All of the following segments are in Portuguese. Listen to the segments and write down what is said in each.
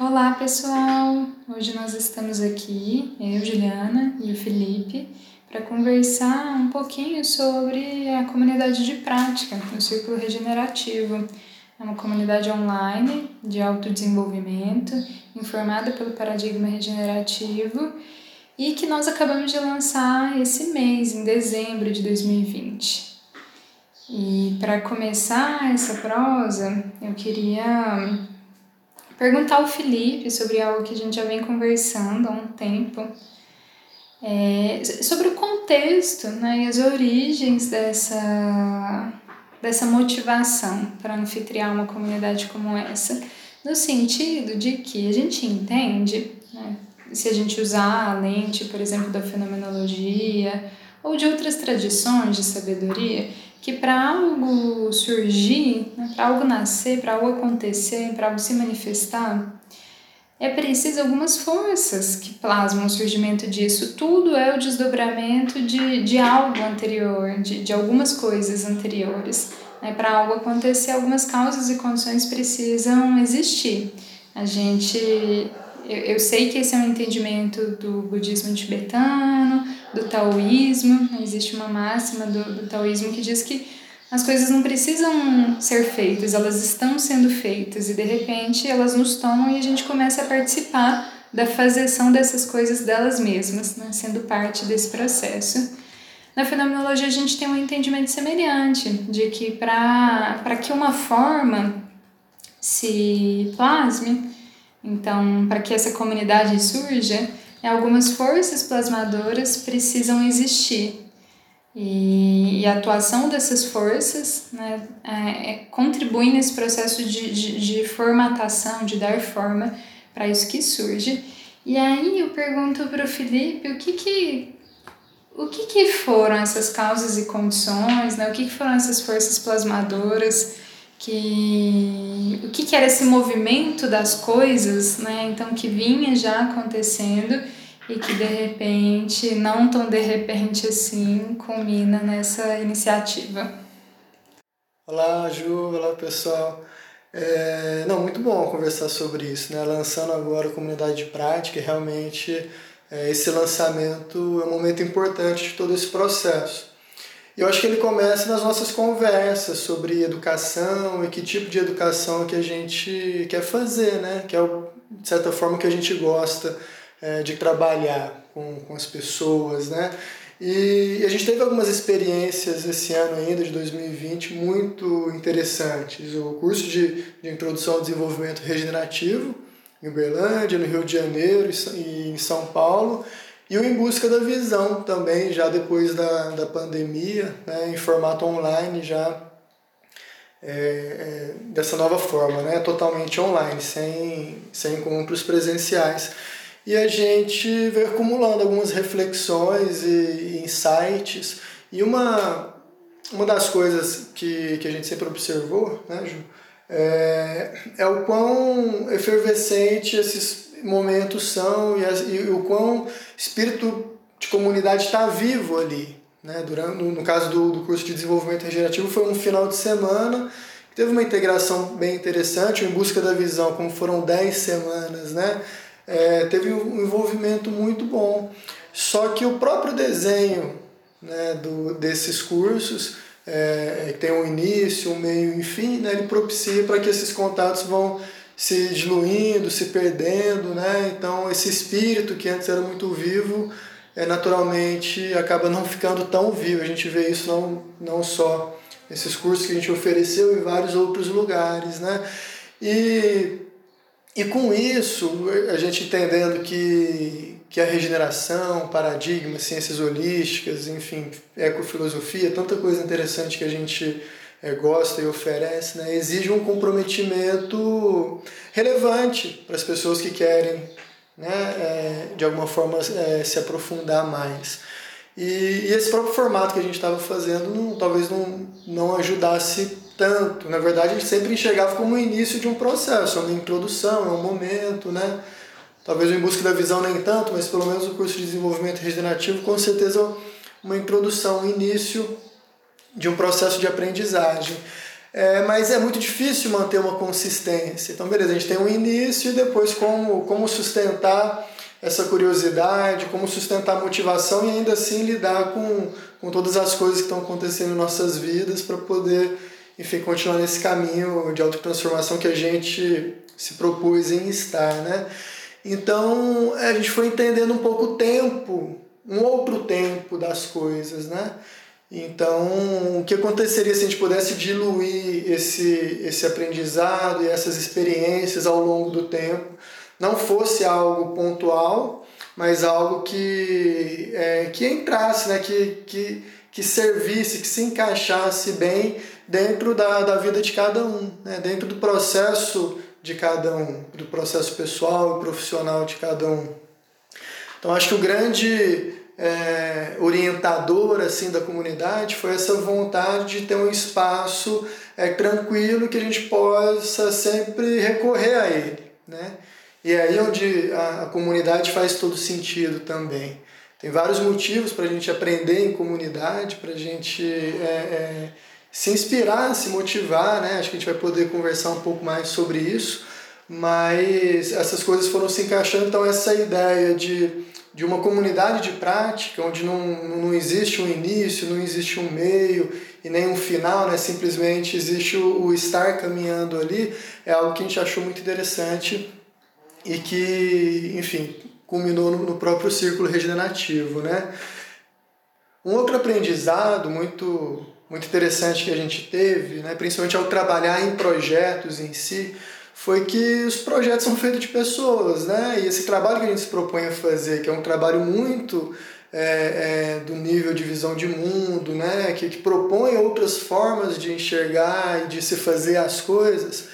Olá pessoal! Hoje nós estamos aqui, eu, Juliana e o Felipe, para conversar um pouquinho sobre a comunidade de prática, o Círculo Regenerativo. É uma comunidade online de autodesenvolvimento, informada pelo paradigma regenerativo e que nós acabamos de lançar esse mês, em dezembro de 2020. E para começar essa prosa, eu queria perguntar ao Felipe sobre algo que a gente já vem conversando há um tempo, é, sobre o contexto né, e as origens dessa, dessa motivação para anfitriar uma comunidade como essa, no sentido de que a gente entende, né, se a gente usar a lente, por exemplo, da fenomenologia ou de outras tradições de sabedoria, que para algo surgir, né, para algo nascer, para algo acontecer, para algo se manifestar, é preciso algumas forças que plasmam o surgimento disso. Tudo é o desdobramento de, de algo anterior, de, de algumas coisas anteriores. Né? Para algo acontecer, algumas causas e condições precisam existir. A gente. Eu, eu sei que esse é um entendimento do budismo tibetano, do taoísmo. Existe uma máxima do, do taoísmo que diz que as coisas não precisam ser feitas, elas estão sendo feitas e de repente elas nos tomam e a gente começa a participar da fazeção dessas coisas delas mesmas, né? sendo parte desse processo. Na fenomenologia a gente tem um entendimento semelhante, de que para que uma forma se plasme, então para que essa comunidade surja, algumas forças plasmadoras precisam existir. E, e a atuação dessas forças né, é, é, contribui nesse processo de, de, de formatação, de dar forma para isso que surge. E aí eu pergunto para o Felipe o que que, o que que foram essas causas e condições, né? o que, que foram essas forças plasmadoras, que, o que, que era esse movimento das coisas, né? então que vinha já acontecendo e que de repente, não tão de repente assim, culmina nessa iniciativa. Olá, Ju, olá pessoal. É, não, muito bom conversar sobre isso, né? Lançando agora a comunidade de prática, realmente é, esse lançamento é um momento importante de todo esse processo. Eu acho que ele começa nas nossas conversas sobre educação e que tipo de educação que a gente quer fazer, né? Que é, de certa forma, que a gente gosta é, de trabalhar com, com as pessoas, né? E a gente teve algumas experiências esse ano ainda, de 2020, muito interessantes. O curso de, de Introdução ao Desenvolvimento Regenerativo, em Uberlândia, no Rio de Janeiro e em São Paulo, e o Em Busca da Visão também, já depois da, da pandemia, né, em formato online, já é, é, dessa nova forma, né, totalmente online, sem, sem encontros presenciais e a gente veio acumulando algumas reflexões e insights. E uma, uma das coisas que, que a gente sempre observou, né, Ju, é, é o quão efervescente esses momentos são e, as, e o quão espírito de comunidade está vivo ali. Né? Durante, no, caso do, do curso de desenvolvimento regenerativo, foi um final de semana teve uma integração bem interessante, em busca da visão, como foram 10 semanas, né? é, teve um envolvimento muito bom. Só que o próprio desenho né, do, desses cursos, é, tem um início, um meio, enfim, né, ele propicia para que esses contatos vão se diluindo, se perdendo, né? Então esse espírito que antes era muito vivo, é, naturalmente acaba não ficando tão vivo. A gente vê isso não, não só nesses cursos que a gente ofereceu em vários outros lugares, né? E e com isso, a gente entendendo que, que a regeneração, paradigma, ciências holísticas, enfim, ecofilosofia, tanta coisa interessante que a gente é, gosta e oferece, né, exige um comprometimento relevante para as pessoas que querem, né, é, de alguma forma, é, se aprofundar mais. E, e, esse próprio formato que a gente estava fazendo não, talvez não, não ajudasse tanto. Na verdade, a gente sempre enxergava como o início de um processo, uma introdução, é um momento, né? Talvez o Em Busca da Visão nem tanto, mas pelo menos o curso de desenvolvimento regenerativo, com certeza uma introdução, um início de um processo de aprendizagem. é, mas é muito difícil manter uma consistência. Então, beleza, a gente tem um início e depois como, como sustentar essa curiosidade, como sustentar a motivação e ainda assim lidar com, com todas as coisas que estão acontecendo em nossas vidas para poder, enfim, continuar nesse caminho de autotransformação que a gente se propôs em estar, né? Então, a gente foi entendendo um pouco o tempo, um outro tempo das coisas, né? Então, o que aconteceria se a gente pudesse diluir esse, esse aprendizado e essas experiências ao longo do tempo? Não fosse algo pontual, mas algo que, é, que entrasse, né? que, que, que servisse, que se encaixasse bem dentro da, da vida de cada um, né? dentro do processo de cada um, do processo pessoal e profissional de cada um. Então, acho que o grande é, orientador assim da comunidade foi essa vontade de ter um espaço é, tranquilo que a gente possa sempre recorrer a ele, né? E é aí onde a, a comunidade faz todo sentido também. Tem vários motivos para a gente aprender em comunidade, para a gente é, é, se inspirar, se motivar, né? Acho que a gente vai poder conversar um pouco mais sobre isso, mas essas coisas foram se encaixando, então essa ideia de de uma comunidade de prática, onde não, não existe um início, não existe um meio e nem um final, né? simplesmente existe o, o estar caminhando ali, é algo que a gente achou muito interessante e que, enfim, culminou no, no próprio círculo regenerativo. Né? Um outro aprendizado muito, muito interessante que a gente teve, né? principalmente ao trabalhar em projetos em si, foi que os projetos são feitos de pessoas, né? E esse trabalho que a gente se propõe a fazer, que é um trabalho muito é, é, do nível de visão de mundo, né? Que, que propõe outras formas de enxergar e de se fazer as coisas,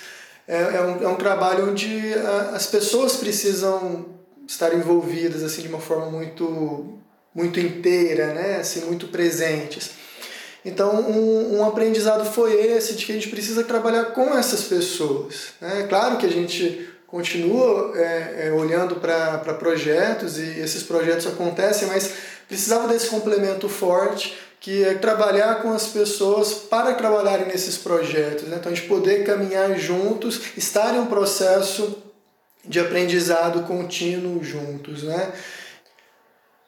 é, é, um, é um trabalho onde a, as pessoas precisam estar envolvidas assim de uma forma muito muito inteira, né? Assim, muito presentes. Então, um, um, aprendizado foi esse de que a gente precisa trabalhar com essas pessoas. Né? Claro que a gente continua é, é, olhando para projetos e esses projetos acontecem, mas precisava desse complemento forte que é trabalhar com as pessoas para trabalharem nesses projetos. Né? Então, a gente poder caminhar juntos, estar em um processo de aprendizado contínuo juntos. Né?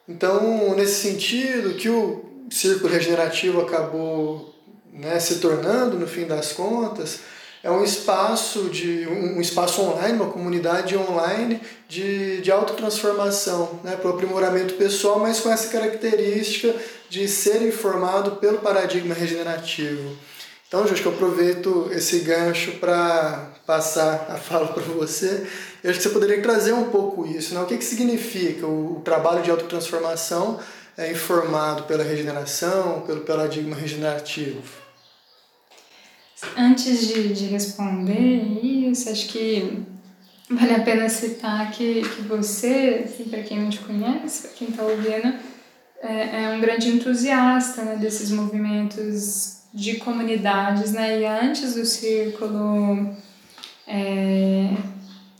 Então, nesse sentido, que o, círculo regenerativo acabou né, se tornando, no fim das contas, é um espaço de um espaço online, uma comunidade online de, de autotransformação, né, para o aprimoramento pessoal, mas com essa característica de ser informado pelo paradigma regenerativo. Então, acho que eu aproveito esse gancho para passar a fala para você. Eu acho que você poderia trazer um pouco isso. Né? O que, que significa o, o trabalho de autotransformação é informado pela regeneração, pelo paradigma regenerativo? Antes de, de responder isso, acho que vale a pena citar que, que você, assim, para quem não te conhece, para quem está ouvindo, é, é, um grande entusiasta né, desses movimentos de comunidades, né? E antes do círculo é,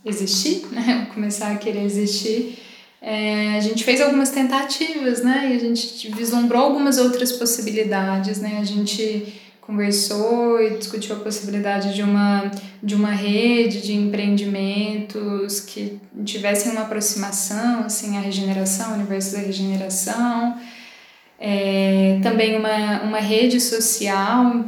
existir, né? Começar a querer existir, é, a gente fez algumas tentativas, né? E a gente vislumbrou algumas outras possibilidades, né? A gente conversou e discutiu a possibilidade de uma, de uma rede de empreendimentos que tivessem uma aproximação, assim, à regeneração, universo da regeneração. É, também uma, uma rede social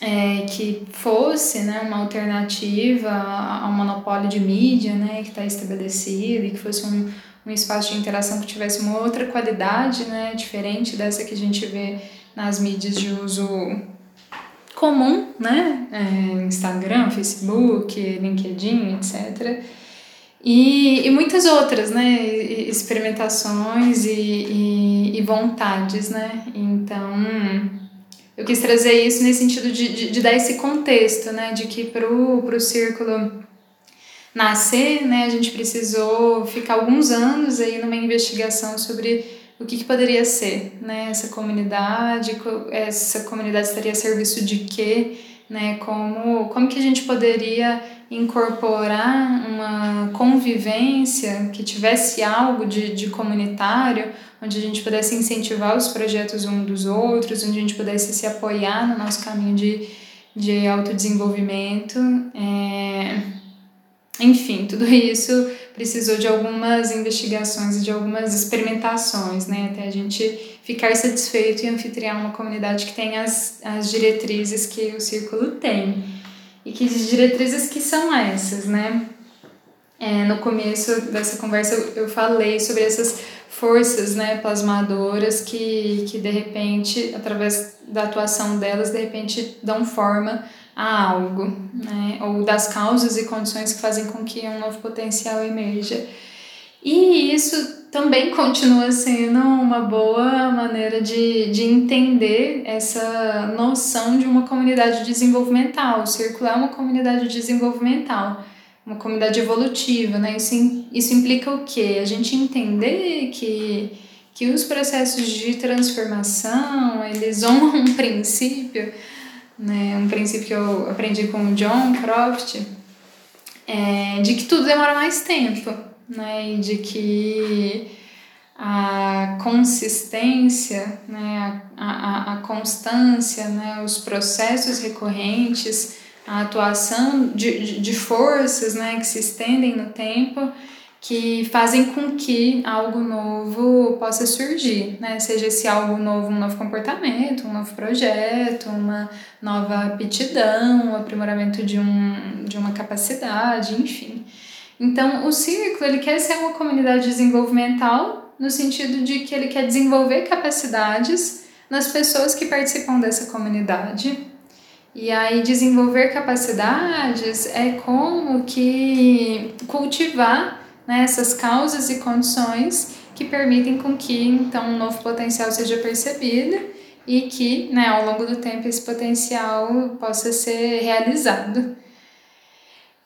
é, que fosse né, uma alternativa ao monopólio de mídia né, que está estabelecido e que fosse um um espaço de interação que tivesse uma outra qualidade, né, diferente dessa que a gente vê nas mídias de uso comum, né, é, Instagram, Facebook, LinkedIn, etc. E, e muitas outras, né, experimentações e, e, e vontades, né, então eu quis trazer isso nesse sentido de, de, de dar esse contexto, né, de que para o círculo nascer, né, a gente precisou ficar alguns anos aí numa investigação sobre o que, que poderia ser, né, essa comunidade, essa comunidade estaria a serviço de quê, né, como, como que a gente poderia incorporar uma convivência que tivesse algo de, de comunitário, onde a gente pudesse incentivar os projetos um dos outros, onde a gente pudesse se apoiar no nosso caminho de de autodesenvolvimento. É... Enfim, tudo isso precisou de algumas investigações e de algumas experimentações, né? Até a gente ficar satisfeito e anfitriar uma comunidade que tem as, as diretrizes que o círculo tem. E que diretrizes que são essas, né? É, no começo dessa conversa eu, eu falei sobre essas forças né, plasmadoras que, que de repente, através da atuação delas, de repente dão forma a algo, né? ou das causas e condições que fazem com que um novo potencial emerja. E isso também continua sendo uma boa maneira de, de entender essa noção de uma comunidade desenvolvimental. O círculo é uma comunidade desenvolvimental uma comunidade evolutiva, né? Isso, isso implica o quê? A gente entender que, que os processos de transformação, eles honram um princípio, né? Um princípio que eu aprendi com o John Croft, é, de que tudo demora mais tempo, né? E de que a consistência, né? a, a, a constância, né? os processos recorrentes, a atuação de, de forças né, que se estendem no tempo que fazem com que algo novo possa surgir, né? Seja esse algo novo um novo comportamento, um novo projeto, uma nova aptidão, o aprimoramento de, um, de uma capacidade, enfim. Então, o círculo ele quer ser uma comunidade desenvolvimental no sentido de que ele quer desenvolver capacidades nas pessoas que participam dessa comunidade e aí desenvolver capacidades é como que cultivar né, essas causas e condições que permitem com que então um novo potencial seja percebido e que né, ao longo do tempo esse potencial possa ser realizado.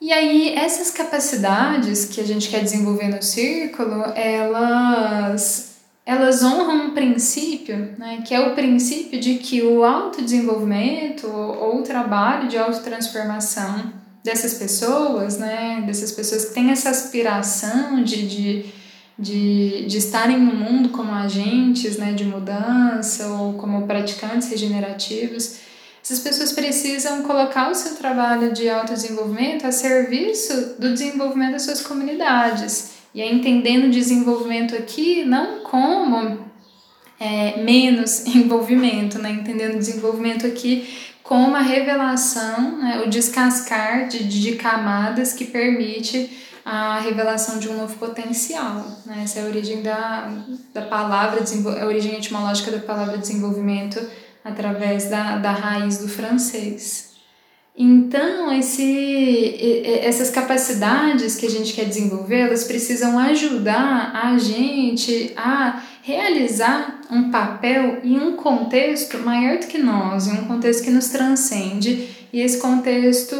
E aí essas capacidades que a gente quer desenvolver no círculo, elas elas honram um princípio, né, que é o princípio de que o autodesenvolvimento ou o trabalho de autotransformação dessas pessoas, né, dessas pessoas que têm essa aspiração de, de, de, de estarem no mundo como agentes né, de mudança ou como praticantes regenerativos, essas pessoas precisam colocar o seu trabalho de autodesenvolvimento a serviço do desenvolvimento das suas comunidades e é entendendo desenvolvimento aqui não como é, menos envolvimento, né? entendendo desenvolvimento aqui como a revelação, né? o descascar de, de camadas que permite a revelação de um novo potencial. Né? Essa é a origem da, da palavra, a origem etimológica da palavra desenvolvimento através da, da raiz do francês. Então, esse, essas capacidades que a gente quer desenvolver, elas precisam ajudar a gente a realizar um papel em um contexto maior do que nós, em um contexto que nos transcende. E esse contexto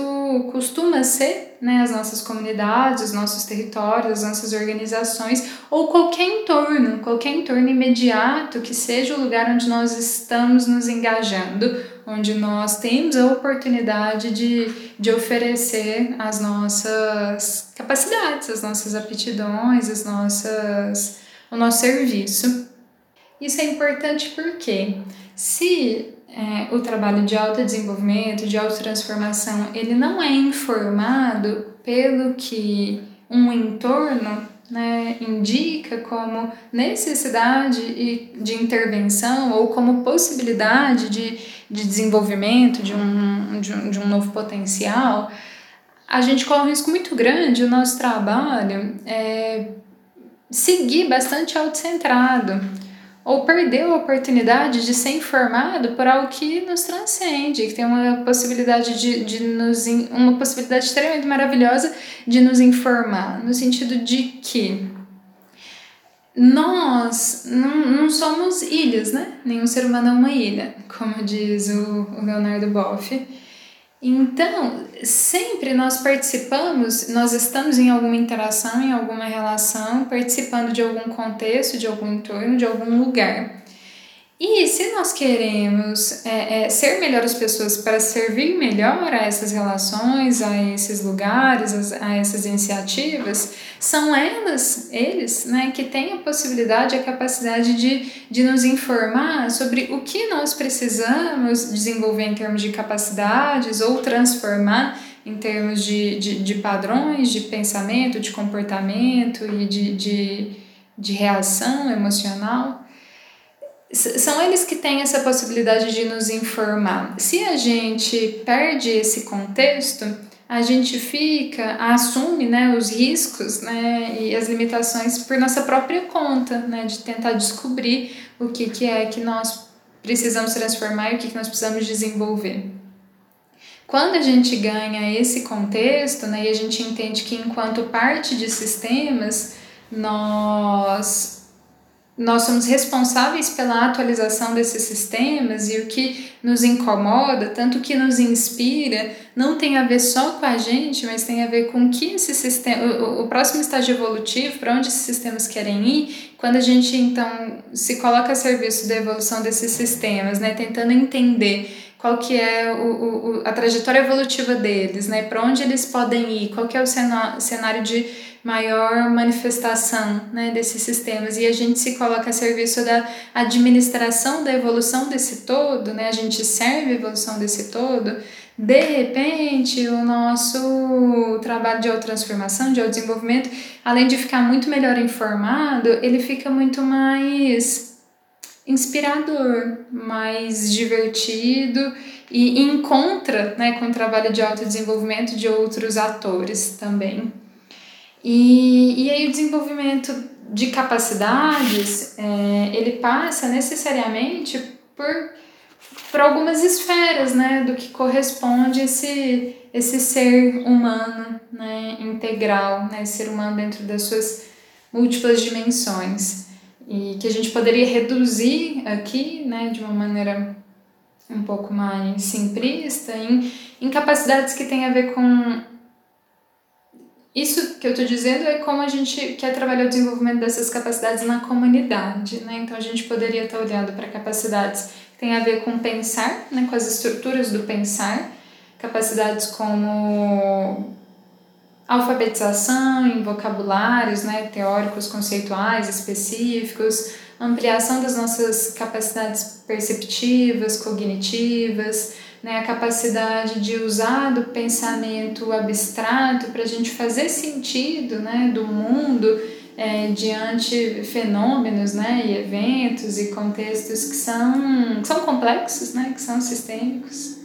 costuma ser né, as nossas comunidades, os nossos territórios, as nossas organizações, ou qualquer entorno, qualquer entorno imediato que seja o lugar onde nós estamos nos engajando onde nós temos a oportunidade de, de oferecer as nossas capacidades, as nossas aptidões, as nossas, o nosso serviço. Isso é importante porque se é, o trabalho de autodesenvolvimento, de autotransformação, ele não é informado pelo que um entorno né, indica como necessidade de intervenção ou como possibilidade de, de desenvolvimento de um, de, um, de um novo potencial, a gente corre um risco muito grande o nosso trabalho é seguir bastante autocentrado ou perdeu a oportunidade de ser informado por algo que nos transcende, que tem uma possibilidade de, de nos uma possibilidade extremamente maravilhosa de nos informar, no sentido de que nós não, não somos ilhas, né? Nenhum ser humano é uma ilha, como diz o, o Leonardo Boff. Então, sempre nós participamos, nós estamos em alguma interação, em alguma relação, participando de algum contexto, de algum entorno, de algum lugar. E se nós queremos é, é, ser melhores pessoas para servir melhor a essas relações, a esses lugares, a, a essas iniciativas, são elas, eles, né, que têm a possibilidade, a capacidade de, de nos informar sobre o que nós precisamos desenvolver em termos de capacidades ou transformar em termos de, de, de padrões de pensamento, de comportamento e de, de, de reação emocional são eles que têm essa possibilidade de nos informar. Se a gente perde esse contexto, a gente fica, assume né, os riscos né, e as limitações por nossa própria conta, né, de tentar descobrir o que, que é que nós precisamos transformar e o que, que nós precisamos desenvolver. Quando a gente ganha esse contexto né, e a gente entende que, enquanto parte de sistemas, nós nós somos responsáveis pela atualização desses sistemas e o que nos incomoda, tanto que nos inspira, não tem a ver só com a gente, mas tem a ver com que esse sistema, o, o próximo estágio evolutivo, para onde esses sistemas querem ir, quando a gente então se coloca a serviço da evolução desses sistemas, né, tentando entender qual que é o, o, a trajetória evolutiva deles, né, para onde eles podem ir, qual que é o cenário de maior manifestação né, desses sistemas. E a gente se coloca a serviço da administração da evolução desse todo, né, a gente serve a evolução desse todo, de repente o nosso trabalho de autotransformação, de autodesenvolvimento, além de ficar muito melhor informado, ele fica muito mais inspirador, mais divertido e encontra né, com o trabalho de autodesenvolvimento de outros atores também. E, e aí o desenvolvimento de capacidades, é, ele passa necessariamente por, por algumas esferas, né, do que corresponde esse, esse ser humano, né, integral, né, ser humano dentro das suas múltiplas dimensões. E que a gente poderia reduzir aqui, né, de uma maneira um pouco mais simplista, em, capacidades que têm a ver com isso que eu estou dizendo é como a gente quer trabalhar o desenvolvimento dessas capacidades na comunidade, né? Então a gente poderia estar olhando para capacidades têm a ver com pensar, né? com as estruturas do pensar, capacidades como alfabetização em vocabulários né? teóricos, conceituais, específicos, ampliação das nossas capacidades perceptivas, cognitivas, né, a capacidade de usar do pensamento abstrato para a gente fazer sentido né, do mundo é, diante fenômenos né, e eventos e contextos que são, que são complexos, né, que são sistêmicos.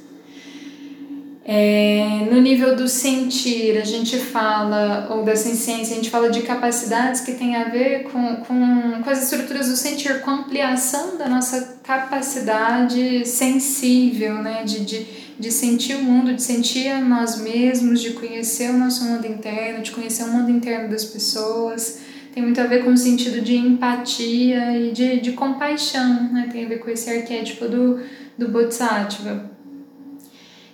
É, no nível do sentir, a gente fala, ou da ciência, a gente fala de capacidades que têm a ver com, com, com as estruturas do sentir, com a ampliação da nossa capacidade sensível, né? de, de, de sentir o mundo, de sentir a nós mesmos, de conhecer o nosso mundo interno, de conhecer o mundo interno das pessoas. Tem muito a ver com o sentido de empatia e de, de compaixão, né? tem a ver com esse arquétipo do, do Bodhisattva.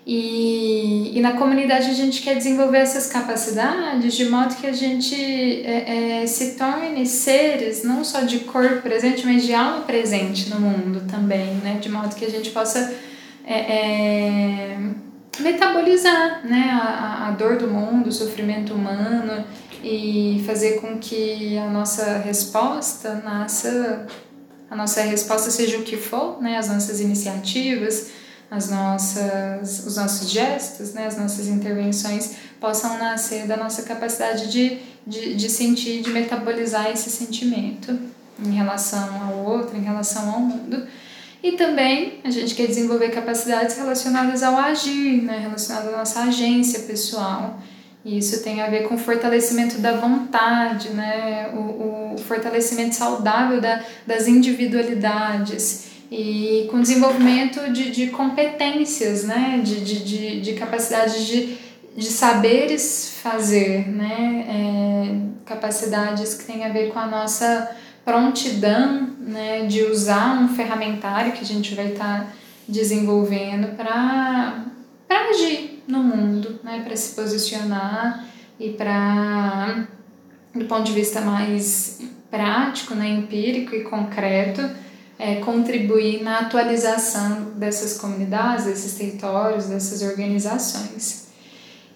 E, e na comunidade a gente quer desenvolver essas capacidades de modo que a gente é, é, se torne seres não só de corpo presente, mas de alma presente no mundo também, né? De modo que a gente possa é, é metabolizar né? A, a dor do mundo, o sofrimento humano e fazer com que a nossa resposta nasça, a nossa resposta seja o que for, né? As nossas iniciativas as nossas, os nossos gestos, né, as nossas intervenções possam nascer da nossa capacidade de, de, de sentir, de metabolizar esse sentimento em relação ao outro, em relação ao mundo. E também a gente quer desenvolver capacidades relacionadas ao agir, né, relacionadas à nossa agência pessoal. E isso tem a ver com o fortalecimento da vontade, né, o, o fortalecimento saudável da, das individualidades e com desenvolvimento de, de competências, né? de, de, de, de capacidade de, de saberes fazer, né? É, capacidades que têm a ver com a nossa prontidão né? de usar um ferramentário que a gente vai estar tá desenvolvendo para agir no mundo, né? para se posicionar e para, do ponto de vista mais prático, né? empírico e concreto, é, contribuir na atualização dessas comunidades, desses territórios, dessas organizações.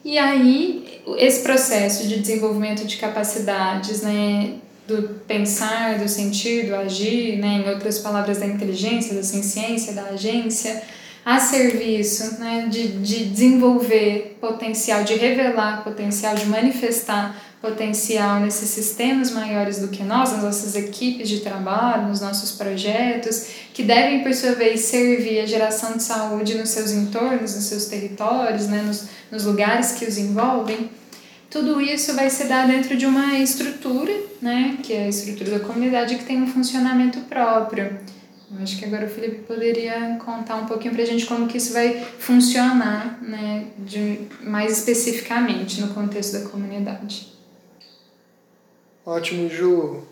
E aí, esse processo de desenvolvimento de capacidades, né, do pensar, do sentir, do agir, né, em outras palavras, da inteligência, da ciência, da agência, a serviço né, de, de desenvolver potencial, de revelar potencial, de manifestar potencial nesses sistemas maiores do que nós, nas nossas equipes de trabalho, nos nossos projetos, que devem, por sua vez, servir a geração de saúde nos seus entornos, nos seus territórios, né, nos, nos lugares que os envolvem. Tudo isso vai se dar dentro de uma estrutura, né, que é a estrutura da comunidade, que tem um funcionamento próprio. Eu acho que agora o Felipe poderia contar um pouquinho para a gente como que isso vai funcionar, né, de, mais especificamente no contexto da comunidade. Ótimo, Ju.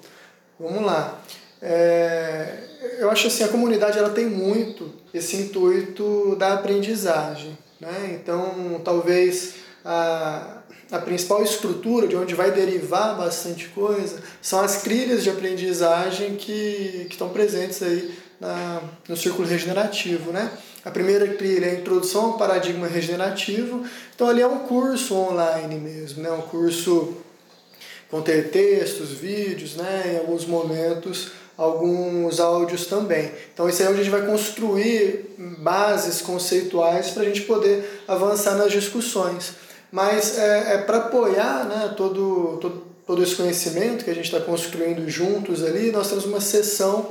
Vamos lá. É, eu acho assim, a comunidade ela tem muito esse intuito da aprendizagem. Né? Então, talvez a, a principal estrutura de onde vai derivar bastante coisa são as trilhas de aprendizagem que, que estão presentes aí na, no círculo regenerativo. Né? A primeira trilha é a introdução ao paradigma regenerativo. Então, ali é um curso online mesmo, né? um curso conter textos, vídeos, né, em alguns momentos alguns áudios também. Então isso aí é onde a gente vai construir bases conceituais para a gente poder avançar nas discussões. Mas é, é para apoiar né, todo, todo, todo esse conhecimento que a gente está construindo juntos ali, nós temos uma sessão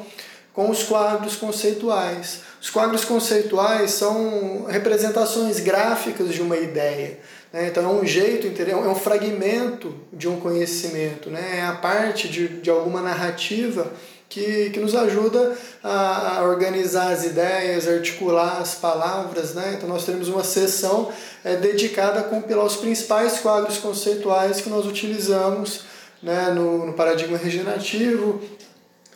com os quadros conceituais. Os quadros conceituais são representações gráficas de uma ideia. Né? Então é um jeito, é um fragmento de um conhecimento, né? é a parte de, de alguma narrativa que, que nos ajuda a, organizar as ideias, articular as palavras. Né? Então nós teremos uma sessão é, dedicada a compilar os principais quadros conceituais que nós utilizamos né, no, no paradigma regenerativo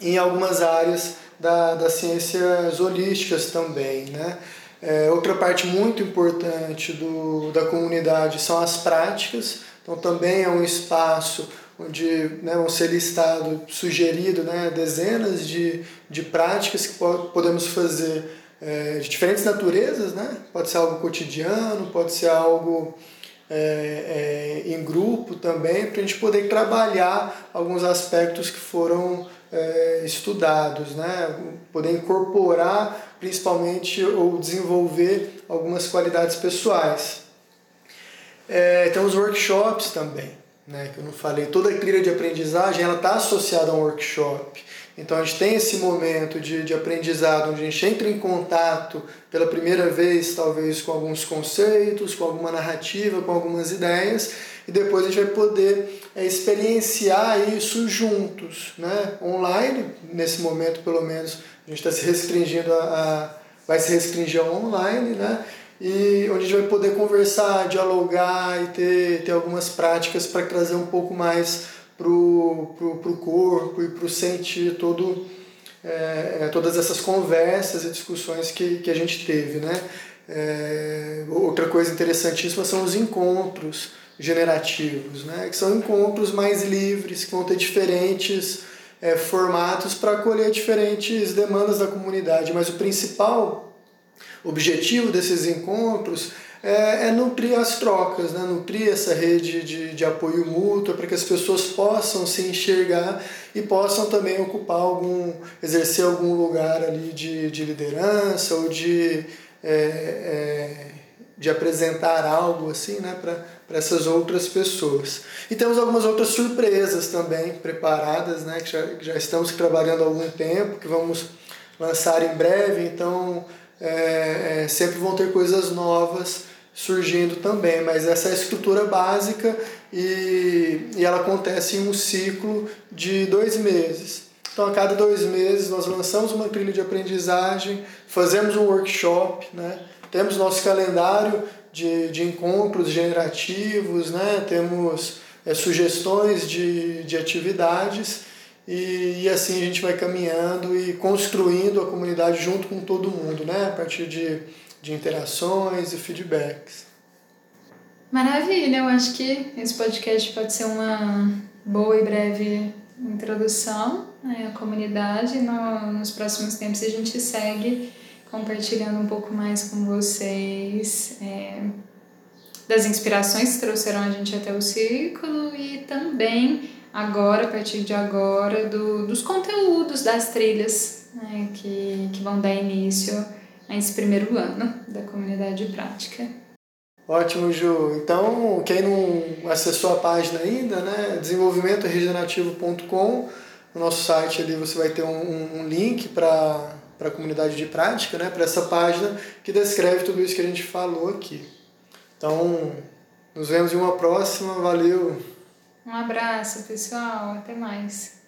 em algumas áreas da, das ciências holísticas também. Né? É, outra parte muito importante do, da comunidade são as práticas, então também é um espaço onde né, vão ser listado, sugerido né, dezenas de, de práticas que podemos fazer é, de diferentes naturezas, né? pode ser algo cotidiano, pode ser algo é, é, em grupo também, para a gente poder trabalhar alguns aspectos que foram é, estudados, né? poder incorporar principalmente ou desenvolver algumas qualidades pessoais. É, tem os workshops também, né? que eu não falei, toda a trilha de aprendizagem ela está associada a um workshop. Então a gente tem esse momento de, de aprendizado onde a gente entra em contato pela primeira vez, talvez com alguns conceitos, com alguma narrativa, com algumas ideias, e depois a gente vai poder é, experienciar isso juntos, né? online, nesse momento pelo menos, a gente está se restringindo a, a, vai se restringir ao online, né? E onde a gente vai poder conversar, dialogar e ter, ter algumas práticas para trazer um pouco mais pro, pro corpo e pro sentir todo, é, é, todas essas conversas e discussões que, que a gente teve, né? É, outra coisa interessantíssima são os encontros generativos, né? que são encontros mais livres, que vão ter diferentes é, formatos para acolher diferentes demandas da comunidade. Mas o principal objetivo desses encontros é, é nutrir as trocas, né? nutrir essa rede de, de apoio mútuo para que as pessoas possam se enxergar e possam também ocupar algum, exercer algum lugar ali de, de liderança ou de, é, é, de apresentar algo assim né? para essas outras pessoas. E temos algumas outras surpresas também preparadas, né? que, já, já estamos trabalhando há algum tempo, que vamos lançar em breve, então é, é, sempre vão ter coisas novas surgindo também, mas essa é a estrutura básica e, e ela acontece em um ciclo de dois meses. Então, a cada dois meses, nós lançamos uma trilha de aprendizagem, fazemos um workshop, né? temos nosso calendário de, de encontros generativos, né? temos é, sugestões de, de atividades e, e assim a gente vai caminhando e construindo a comunidade junto com todo mundo, né? a partir de, de interações e feedbacks. Maravilha, eu acho que esse podcast pode ser uma boa e breve introdução né, a comunidade. No, nos próximos tempos a gente segue compartilhando um pouco mais com vocês é, das inspirações que trouxeram a gente até o círculo e também agora, a partir de agora, do, dos conteúdos das trilhas né, que, que vão dar início a esse primeiro ano da comunidade prática. Ótimo, Ju. Então, quem não acessou a página ainda, né, desenvolvimentoregenerativo.com, no nosso site ali você vai ter um, um link para a comunidade de prática, né, para essa página que descreve tudo isso que a gente falou aqui. Então, nos vemos em uma próxima. Valeu! Um abraço, pessoal. Até mais.